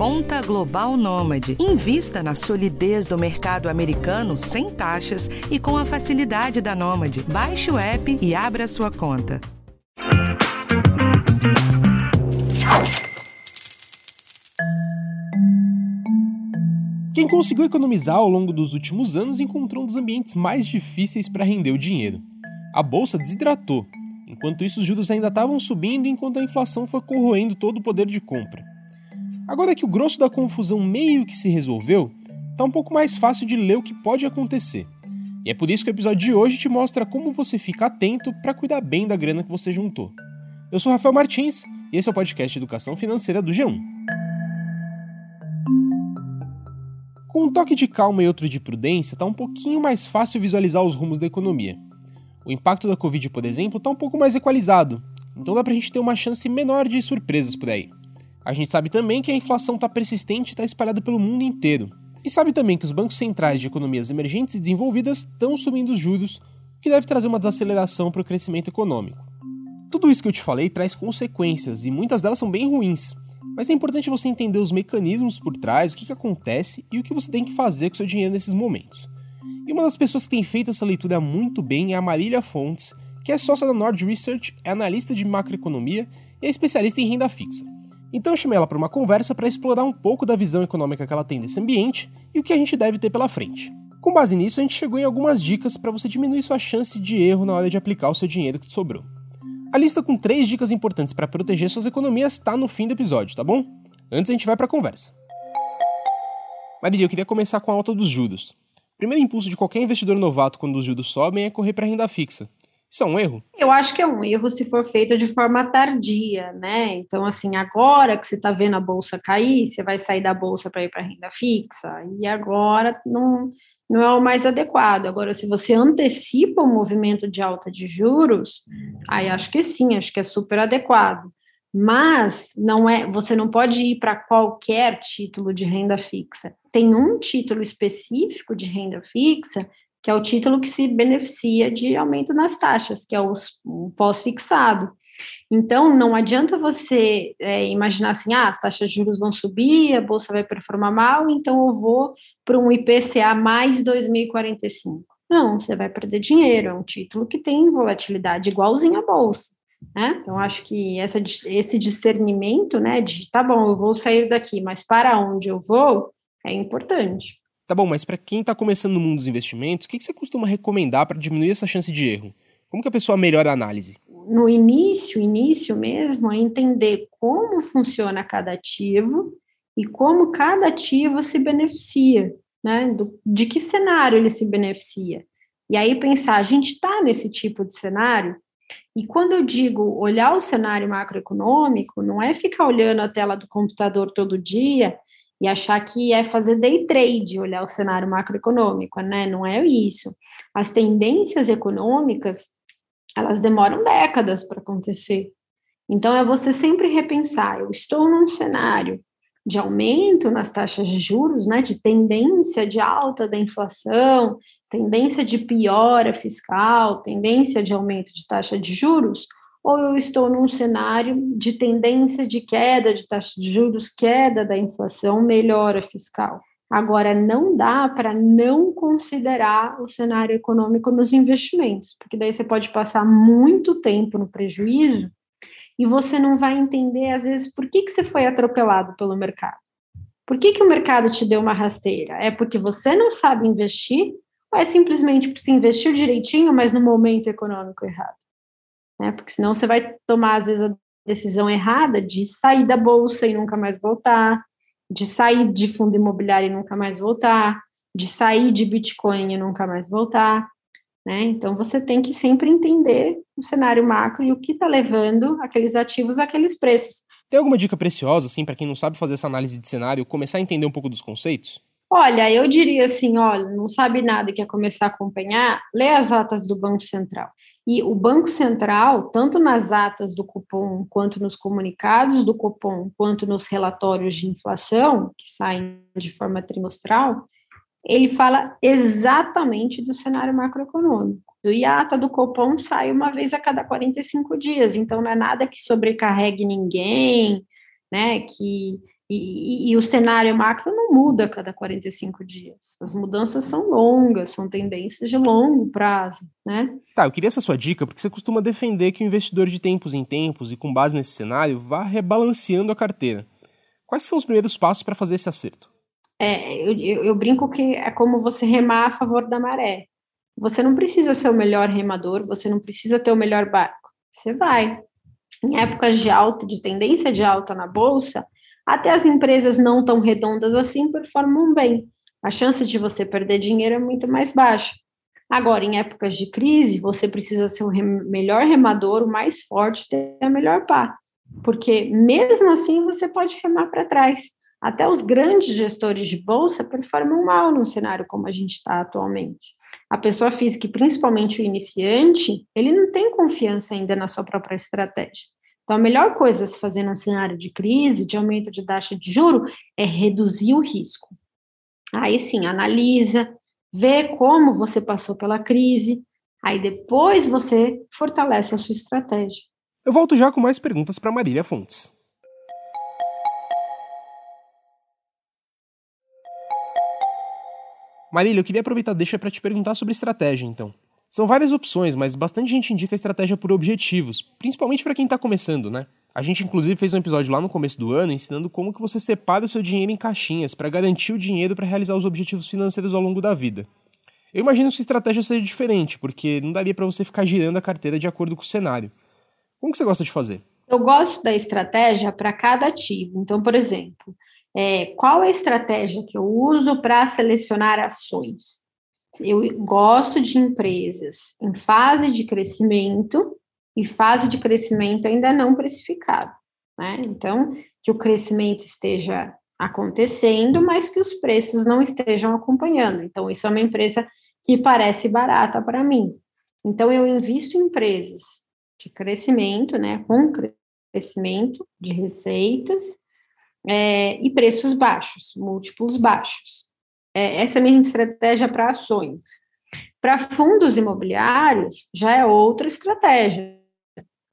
Conta Global Nômade. Invista na solidez do mercado americano sem taxas e com a facilidade da Nômade. Baixe o app e abra sua conta. Quem conseguiu economizar ao longo dos últimos anos encontrou um dos ambientes mais difíceis para render o dinheiro. A bolsa desidratou. Enquanto isso, os juros ainda estavam subindo enquanto a inflação foi corroendo todo o poder de compra. Agora que o grosso da confusão meio que se resolveu, tá um pouco mais fácil de ler o que pode acontecer. E é por isso que o episódio de hoje te mostra como você fica atento para cuidar bem da grana que você juntou. Eu sou Rafael Martins e esse é o podcast Educação Financeira do G1. Com um toque de calma e outro de prudência, tá um pouquinho mais fácil visualizar os rumos da economia. O impacto da Covid, por exemplo, está um pouco mais equalizado, então dá para a gente ter uma chance menor de surpresas por aí. A gente sabe também que a inflação está persistente e está espalhada pelo mundo inteiro. E sabe também que os bancos centrais de economias emergentes e desenvolvidas estão subindo os juros, o que deve trazer uma desaceleração para o crescimento econômico. Tudo isso que eu te falei traz consequências, e muitas delas são bem ruins. Mas é importante você entender os mecanismos por trás, o que, que acontece e o que você tem que fazer com seu dinheiro nesses momentos. E uma das pessoas que tem feito essa leitura muito bem é a Marília Fontes, que é sócia da Nord Research, é analista de macroeconomia e é especialista em renda fixa. Então eu chamei ela para uma conversa para explorar um pouco da visão econômica que ela tem desse ambiente e o que a gente deve ter pela frente. Com base nisso, a gente chegou em algumas dicas para você diminuir sua chance de erro na hora de aplicar o seu dinheiro que sobrou. A lista com três dicas importantes para proteger suas economias está no fim do episódio, tá bom? Antes a gente vai para a conversa. Marília, eu queria começar com a alta dos juros primeiro impulso de qualquer investidor novato quando os juros sobem é correr para renda fixa. Isso é um erro? Eu acho que é um erro se for feito de forma tardia, né? Então, assim, agora que você está vendo a bolsa cair, você vai sair da bolsa para ir para renda fixa, e agora não, não é o mais adequado. Agora, se você antecipa o movimento de alta de juros, aí acho que sim, acho que é super adequado. Mas não é, você não pode ir para qualquer título de renda fixa. Tem um título específico de renda fixa, que é o título que se beneficia de aumento nas taxas, que é o, pós-fixado. Então, não adianta você é, imaginar assim, ah, as taxas de juros vão subir, a bolsa vai performar mal, então eu vou para um IPCA mais 2045. Não, você vai perder dinheiro, é um título que tem volatilidade igualzinho à bolsa. Né? Então, acho que essa, esse discernimento, né, de tá bom, eu vou sair daqui, mas para onde eu vou, é importante. Tá bom, mas para quem está começando no mundo dos investimentos, o que, que você costuma recomendar para diminuir essa chance de erro? Como que a pessoa melhora a análise? No início, início mesmo, é entender como funciona cada ativo e como cada ativo se beneficia, né? Do, de que cenário ele se beneficia. E aí pensar, a gente está nesse tipo de cenário, e quando eu digo olhar o cenário macroeconômico, não é ficar olhando a tela do computador todo dia e achar que é fazer day trade, olhar o cenário macroeconômico, né? Não é isso. As tendências econômicas, elas demoram décadas para acontecer. Então é você sempre repensar, eu estou num cenário de aumento nas taxas de juros, né, de tendência de alta da inflação, tendência de piora fiscal, tendência de aumento de taxa de juros, ou eu estou num cenário de tendência de queda de taxa de juros, queda da inflação, melhora fiscal. Agora, não dá para não considerar o cenário econômico nos investimentos, porque daí você pode passar muito tempo no prejuízo e você não vai entender, às vezes, por que, que você foi atropelado pelo mercado. Por que, que o mercado te deu uma rasteira? É porque você não sabe investir ou é simplesmente porque você investiu direitinho, mas no momento econômico errado? Né? Porque senão você vai tomar, às vezes, a decisão errada de sair da bolsa e nunca mais voltar, de sair de fundo imobiliário e nunca mais voltar, de sair de Bitcoin e nunca mais voltar. Né? Então, você tem que sempre entender o cenário macro e o que está levando aqueles ativos àqueles preços. Tem alguma dica preciosa, assim, para quem não sabe fazer essa análise de cenário, começar a entender um pouco dos conceitos? Olha, eu diria assim, olha, não sabe nada e quer começar a acompanhar, lê as atas do Banco Central. E o Banco Central, tanto nas atas do cupom, quanto nos comunicados do cupom, quanto nos relatórios de inflação, que saem de forma trimestral, ele fala exatamente do cenário macroeconômico. E a ata do Copom sai uma vez a cada 45 dias, então não é nada que sobrecarregue ninguém, né, que E, e, e, o cenário macro não muda a cada 45 dias. As mudanças são longas, são tendências de longo prazo, né? Tá, eu queria essa sua dica, porque você costuma defender que o investidor de tempos em tempos e com base nesse cenário vá rebalanceando a carteira. Quais são os primeiros passos para fazer esse acerto? É, eu, eu, eu brinco que é como você remar a favor da maré. Você não precisa ser o melhor remador, você não precisa ter o melhor barco. Você vai. Em épocas de alta, de tendência de alta na bolsa, até as empresas não tão redondas assim performam bem. A chance de você perder dinheiro é muito mais baixa. Agora, em épocas de crise, você precisa ser o rem melhor remador, o mais forte, ter a melhor pá. Porque mesmo assim você pode remar para trás. Até os grandes gestores de bolsa performam mal num cenário como a gente está atualmente. A pessoa física, principalmente o iniciante, ele não tem confiança ainda na sua própria estratégia. Então, a melhor coisa a se fazer num cenário de crise, de aumento de taxa de juro, é reduzir o risco. Aí sim, analisa, vê como você passou pela crise, aí depois você fortalece a sua estratégia. Eu volto já com mais perguntas para Marília Fontes. Marília, eu queria aproveitar deixa para te perguntar sobre estratégia, então. São várias opções, mas bastante gente indica a estratégia por objetivos, principalmente para quem está começando, né? A gente inclusive fez um episódio lá no começo do ano ensinando como que você separa o seu dinheiro em caixinhas para garantir o dinheiro para realizar os objetivos financeiros ao longo da vida. Eu imagino que sua estratégia seja diferente, porque não daria para você ficar girando a carteira de acordo com o cenário. Como que você gosta de fazer? Eu gosto da estratégia para cada ativo. Então, por exemplo, é, qual é a estratégia que eu uso para selecionar ações? Eu gosto de empresas em fase de crescimento e fase de crescimento ainda não precificado. Né? Então, que o crescimento esteja acontecendo, mas que os preços não estejam acompanhando. Então, isso é uma empresa que parece barata para mim. Então, eu invisto em empresas de crescimento, né, com crescimento de receitas é, e preços baixos, múltiplos baixos. É, essa é a minha estratégia para ações. Para fundos imobiliários, já é outra estratégia,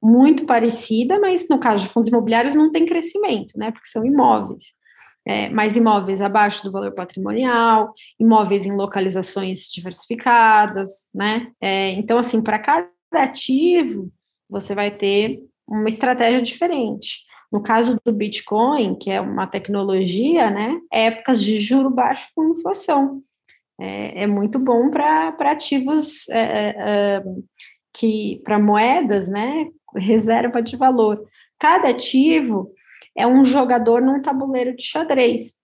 muito parecida, mas no caso de fundos imobiliários não tem crescimento, né? Porque são imóveis. É, mais imóveis abaixo do valor patrimonial, imóveis em localizações diversificadas, né? É, então, assim, para cada ativo, você vai ter uma estratégia diferente. No caso do Bitcoin, que é uma tecnologia, né, épocas de juro baixo com inflação. É, é muito bom para ativos é, é, é que para moedas, né, reserva de valor. Cada ativo é um jogador num tabuleiro de xadrez.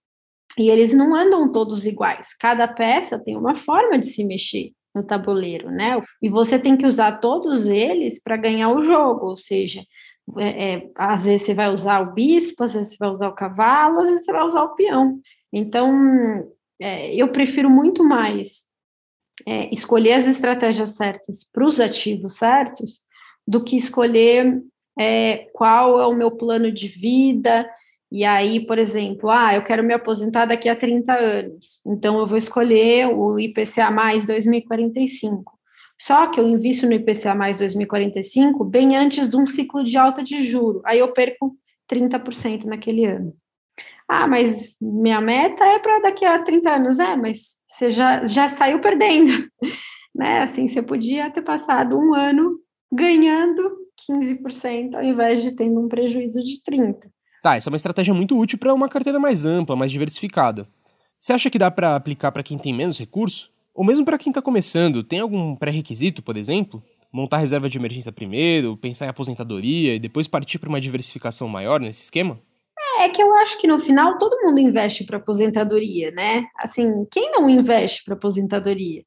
E eles não andam todos iguais. Cada peça tem uma forma de se mexer no tabuleiro, né? E você tem que usar todos eles para ganhar o jogo, ou seja, é, é, às vezes você vai usar o bispo, às vezes você vai usar o cavalo, às vezes você vai usar o peão. Então, é, eu prefiro muito mais é, escolher as estratégias certas para os ativos certos do que escolher é, qual é o meu plano de vida. E aí, por exemplo, ah, eu quero me aposentar daqui a 30 anos, então eu vou escolher o IPCA mais 2045. Só que eu invisto no IPCA mais 2045 bem antes de um ciclo de alta de juro. Aí eu perco 30% naquele ano. Ah, mas minha meta é para daqui a 30 anos. É, mas você já, já saiu perdendo. né? Assim, você podia ter passado um ano ganhando 15% ao invés de tendo um prejuízo de 30%. Tá, essa é uma estratégia muito útil para uma carteira mais ampla, mais diversificada. Você acha que dá para aplicar para quem tem menos recurso? Ou mesmo para quem está começando, tem algum pré-requisito, por exemplo? Montar reserva de emergência primeiro, pensar em aposentadoria e depois partir para uma diversificação maior nesse esquema? É que eu acho que no final todo mundo investe para aposentadoria, né? Assim, quem não investe para aposentadoria?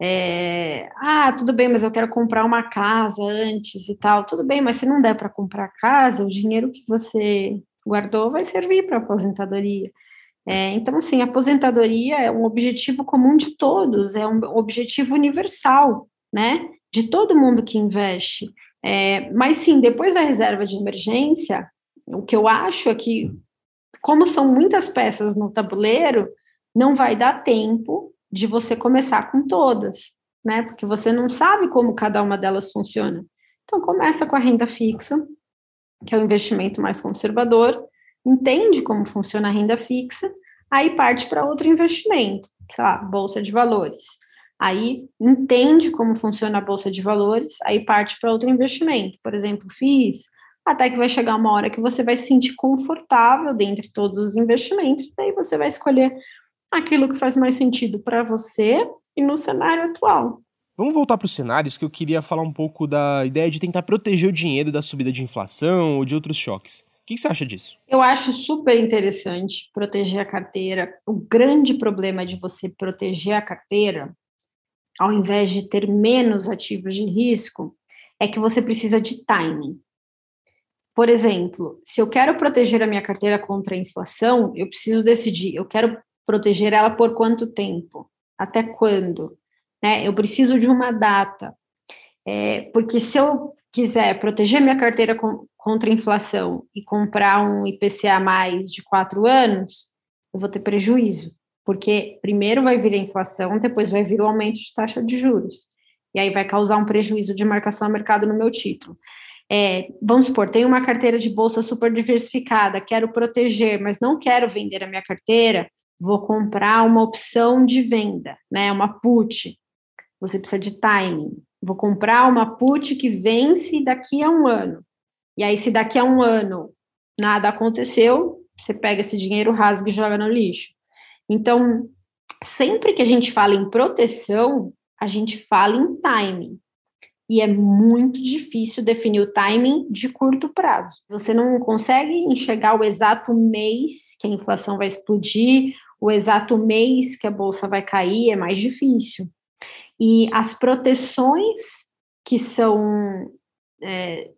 É, ah, tudo bem, mas eu quero comprar uma casa antes e tal. Tudo bem, mas se não der para comprar casa, o dinheiro que você guardou vai servir para aposentadoria. É, então, assim, aposentadoria é um objetivo comum de todos, é um objetivo universal, né? De todo mundo que investe. É, mas sim, depois da reserva de emergência, o que eu acho é que, como são muitas peças no tabuleiro, não vai dar tempo de você começar com todas, né? Porque você não sabe como cada uma delas funciona. Então, começa com a renda fixa, que é o investimento mais conservador, entende como funciona a renda fixa, aí parte para outro investimento, sei lá, bolsa de valores. Aí entende como funciona a bolsa de valores, aí parte para outro investimento. Por exemplo, FIIs, até que vai chegar uma hora que você vai se sentir confortável dentre todos os investimentos, daí você vai escolher aquilo que faz mais sentido para você e no cenário atual. Vamos voltar para os cenários que eu queria falar um pouco da ideia de tentar proteger o dinheiro da subida de inflação ou de outros choques. O que você acha disso? Eu acho super interessante proteger a carteira. O grande problema de você proteger a carteira, ao invés de ter menos ativos de risco, é que você precisa de timing. Por exemplo, se eu quero proteger a minha carteira contra a inflação, eu preciso decidir, eu quero proteger ela por quanto tempo? Até quando? Né? Eu preciso de uma data. É, porque se eu quiser proteger minha carteira com, contra inflação e comprar um IPCA mais de quatro anos, eu vou ter prejuízo. Porque primeiro vai vir a inflação, depois vai vir o aumento de taxa de juros. E aí vai causar um prejuízo de marcação a mercado no meu título. É, vamos supor, tenho uma carteira de bolsa super diversificada, quero proteger, mas não quero vender a minha carteira, vou comprar uma opção de venda, né? Uma put. Você precisa de timing. Vou comprar uma put que vence daqui a um ano. E aí, se daqui a um ano nada aconteceu, você pega esse dinheiro, rasga e joga no lixo. Então, sempre que a gente fala em proteção, a gente fala em timing. E é muito difícil definir o timing de curto prazo. Você não consegue enxergar o exato mês que a inflação vai explodir o exato mês que a bolsa vai cair é mais difícil. E as proteções que são é,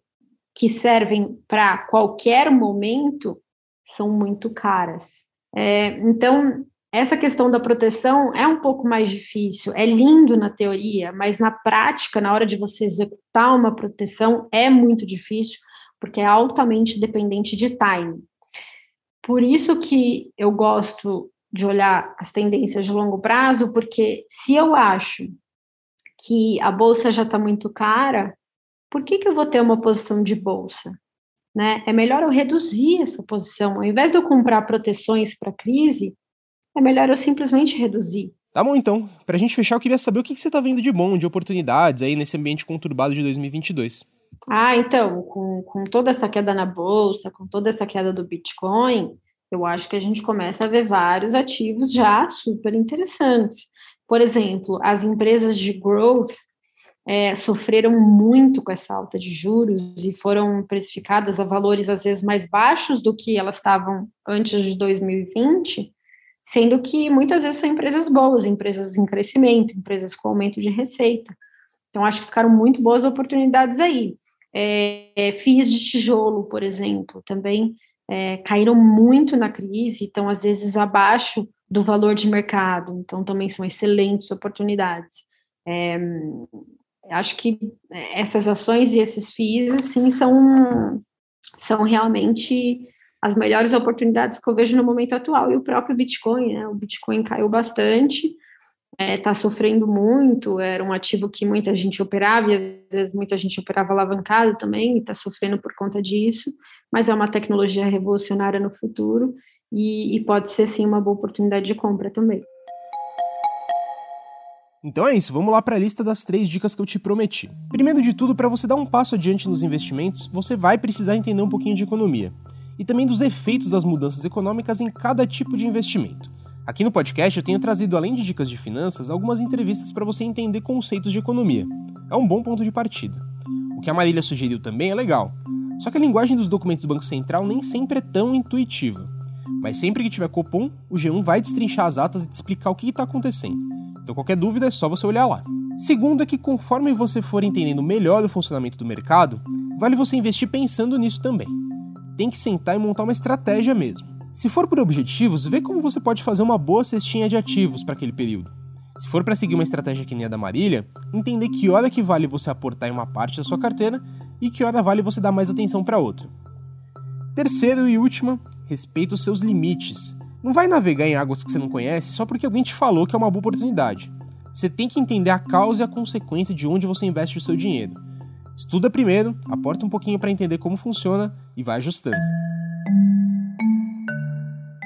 que servem para qualquer momento são muito caras. É, então, essa questão da proteção é um pouco mais difícil. É lindo na teoria, mas na prática, na hora de você executar uma proteção, é muito difícil, porque é altamente dependente de time. Por isso que eu gosto de olhar as tendências de longo prazo, porque se eu acho que a bolsa já está muito cara, por que, que eu vou ter uma posição de bolsa? Né? É melhor eu reduzir essa posição. Ao invés de eu comprar proteções para crise, é melhor eu simplesmente reduzir. Tá bom, então. Para a gente fechar, eu queria saber o que, que você está vendo de bom, de oportunidades aí nesse ambiente conturbado de 2022. Ah, então, com, com toda essa queda na bolsa, com toda essa queda do Bitcoin, eu acho que a gente começa a ver vários ativos já super interessantes. Por exemplo, as empresas de growth é, sofreram muito com essa alta de juros e foram precificadas a valores às vezes mais baixos do que elas estavam antes de 2020, sendo que muitas vezes são empresas boas, empresas em crescimento, empresas com aumento de receita. Então, acho que ficaram muito boas oportunidades aí. É, é, FIIs de tijolo, por exemplo, também é, caíram muito na crise, estão às vezes abaixo do valor de mercado, então também são excelentes oportunidades. É, acho que essas ações e esses FIIs, assim, são, são realmente as melhores oportunidades que eu vejo no momento atual. E o próprio Bitcoin, né? O Bitcoin caiu bastante, está é, sofrendo muito, era um ativo que muita gente operava, e às vezes muita gente operava alavancado também, e está sofrendo por conta disso mas é uma tecnologia revolucionária no futuro e, e pode ser sim uma boa oportunidade de compra também. Então é isso, vamos lá para a lista das três dicas que eu te prometi. Primeiro de tudo, para você dar um passo adiante nos investimentos, você vai precisar entender um pouquinho de economia e também dos efeitos das mudanças econômicas em cada tipo de investimento. Aqui no podcast eu tenho trazido, além de dicas de finanças, algumas entrevistas para você entender conceitos de economia. É um bom ponto de partida. O que a Marília sugeriu também é legal, só que a linguagem dos documentos do Banco Central nem sempre é tão intuitiva. Mas sempre que tiver Copom, o G1 vai destrinchar as atas e te explicar o que está acontecendo. Então qualquer dúvida é só você olhar lá. Segundo é que conforme você for entendendo melhor o funcionamento do mercado, vale você investir pensando nisso também. Tem que sentar e montar uma estratégia mesmo. Se for por objetivos, vê como você pode fazer uma boa cestinha de ativos para aquele período. Se for para seguir uma estratégia que nem a da Marília, entender que hora que vale você aportar em uma parte da sua carteira e que hora vale você dar mais atenção para outra. Terceiro e última, respeita os seus limites. Não vai navegar em águas que você não conhece só porque alguém te falou que é uma boa oportunidade. Você tem que entender a causa e a consequência de onde você investe o seu dinheiro. Estuda primeiro, aporta um pouquinho para entender como funciona e vai ajustando.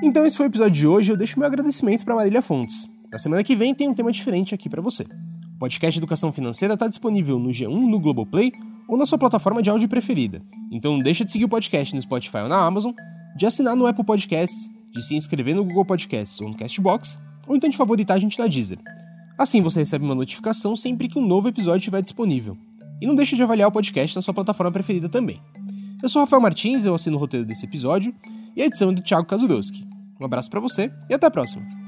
Então esse foi o episódio de hoje, eu deixo meu agradecimento para Marília Fontes. Na semana que vem tem um tema diferente aqui para você. O podcast Educação Financeira está disponível no G1, no Globoplay ou na sua plataforma de áudio preferida. Então não deixa de seguir o podcast no Spotify ou na Amazon, de assinar no Apple Podcasts, de se inscrever no Google Podcasts ou no Castbox, ou então de favoritar a gente na Deezer. Assim você recebe uma notificação sempre que um novo episódio estiver disponível. E não deixe de avaliar o podcast na sua plataforma preferida também. Eu sou Rafael Martins, eu assino o roteiro desse episódio, e a edição é do Thiago Kazurowski. Um abraço para você e até a próxima!